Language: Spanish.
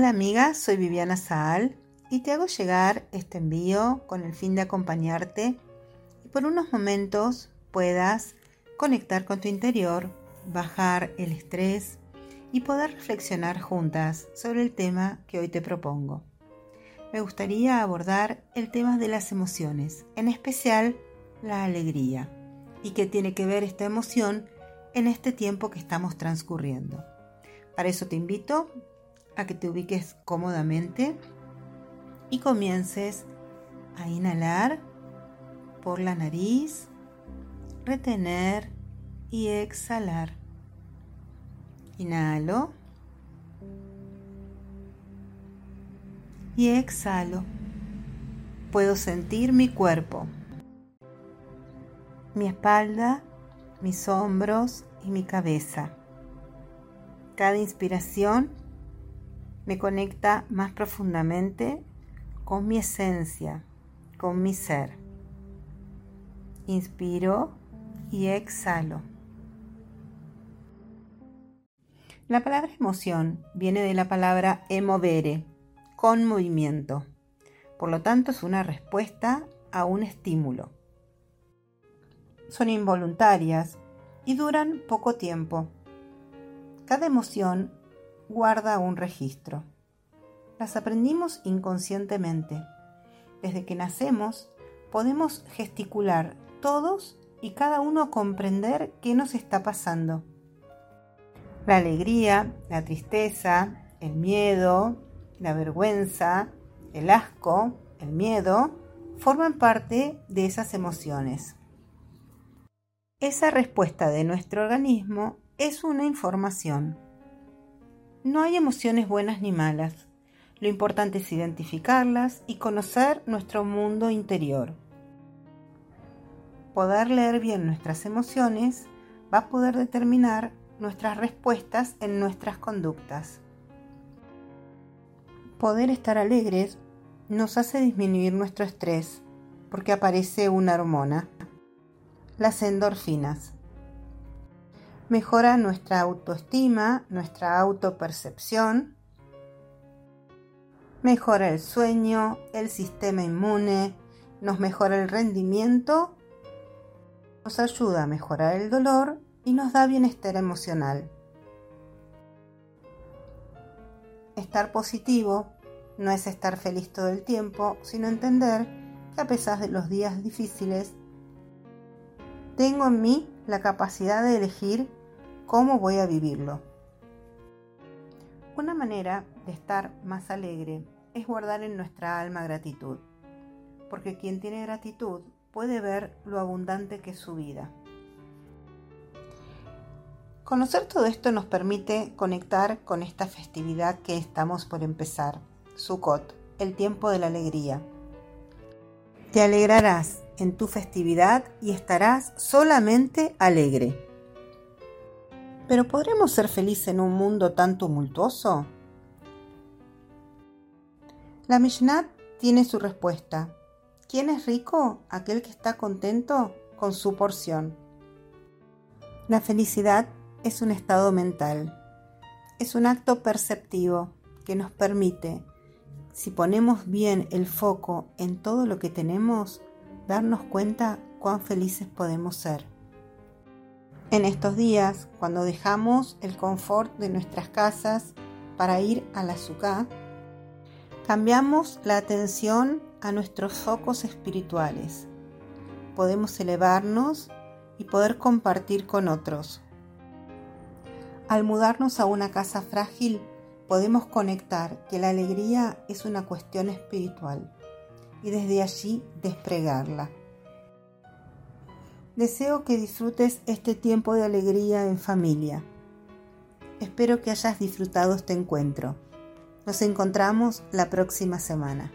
Hola amiga, soy Viviana Saal y te hago llegar este envío con el fin de acompañarte y por unos momentos puedas conectar con tu interior, bajar el estrés y poder reflexionar juntas sobre el tema que hoy te propongo. Me gustaría abordar el tema de las emociones, en especial la alegría, y qué tiene que ver esta emoción en este tiempo que estamos transcurriendo. Para eso te invito a que te ubiques cómodamente y comiences a inhalar por la nariz, retener y exhalar. Inhalo y exhalo. Puedo sentir mi cuerpo, mi espalda, mis hombros y mi cabeza. Cada inspiración me conecta más profundamente con mi esencia, con mi ser. Inspiro y exhalo. La palabra emoción viene de la palabra emovere, con movimiento. Por lo tanto, es una respuesta a un estímulo. Son involuntarias y duran poco tiempo. Cada emoción guarda un registro. Las aprendimos inconscientemente. Desde que nacemos podemos gesticular todos y cada uno comprender qué nos está pasando. La alegría, la tristeza, el miedo, la vergüenza, el asco, el miedo, forman parte de esas emociones. Esa respuesta de nuestro organismo es una información. No hay emociones buenas ni malas. Lo importante es identificarlas y conocer nuestro mundo interior. Poder leer bien nuestras emociones va a poder determinar nuestras respuestas en nuestras conductas. Poder estar alegres nos hace disminuir nuestro estrés porque aparece una hormona, las endorfinas mejora nuestra autoestima, nuestra autopercepción, mejora el sueño, el sistema inmune, nos mejora el rendimiento, nos ayuda a mejorar el dolor y nos da bienestar emocional. Estar positivo no es estar feliz todo el tiempo, sino entender que a pesar de los días difíciles, tengo en mí la capacidad de elegir cómo voy a vivirlo. Una manera de estar más alegre es guardar en nuestra alma gratitud, porque quien tiene gratitud puede ver lo abundante que es su vida. Conocer todo esto nos permite conectar con esta festividad que estamos por empezar, Sukkot, el tiempo de la alegría. Te alegrarás en tu festividad y estarás solamente alegre. Pero ¿podremos ser felices en un mundo tan tumultuoso? La Mishnah tiene su respuesta. ¿Quién es rico? Aquel que está contento con su porción. La felicidad es un estado mental. Es un acto perceptivo que nos permite, si ponemos bien el foco en todo lo que tenemos, darnos cuenta cuán felices podemos ser. En estos días, cuando dejamos el confort de nuestras casas para ir a la azúcar, cambiamos la atención a nuestros focos espirituales. Podemos elevarnos y poder compartir con otros. Al mudarnos a una casa frágil, podemos conectar que la alegría es una cuestión espiritual y desde allí despregarla. Deseo que disfrutes este tiempo de alegría en familia. Espero que hayas disfrutado este encuentro. Nos encontramos la próxima semana.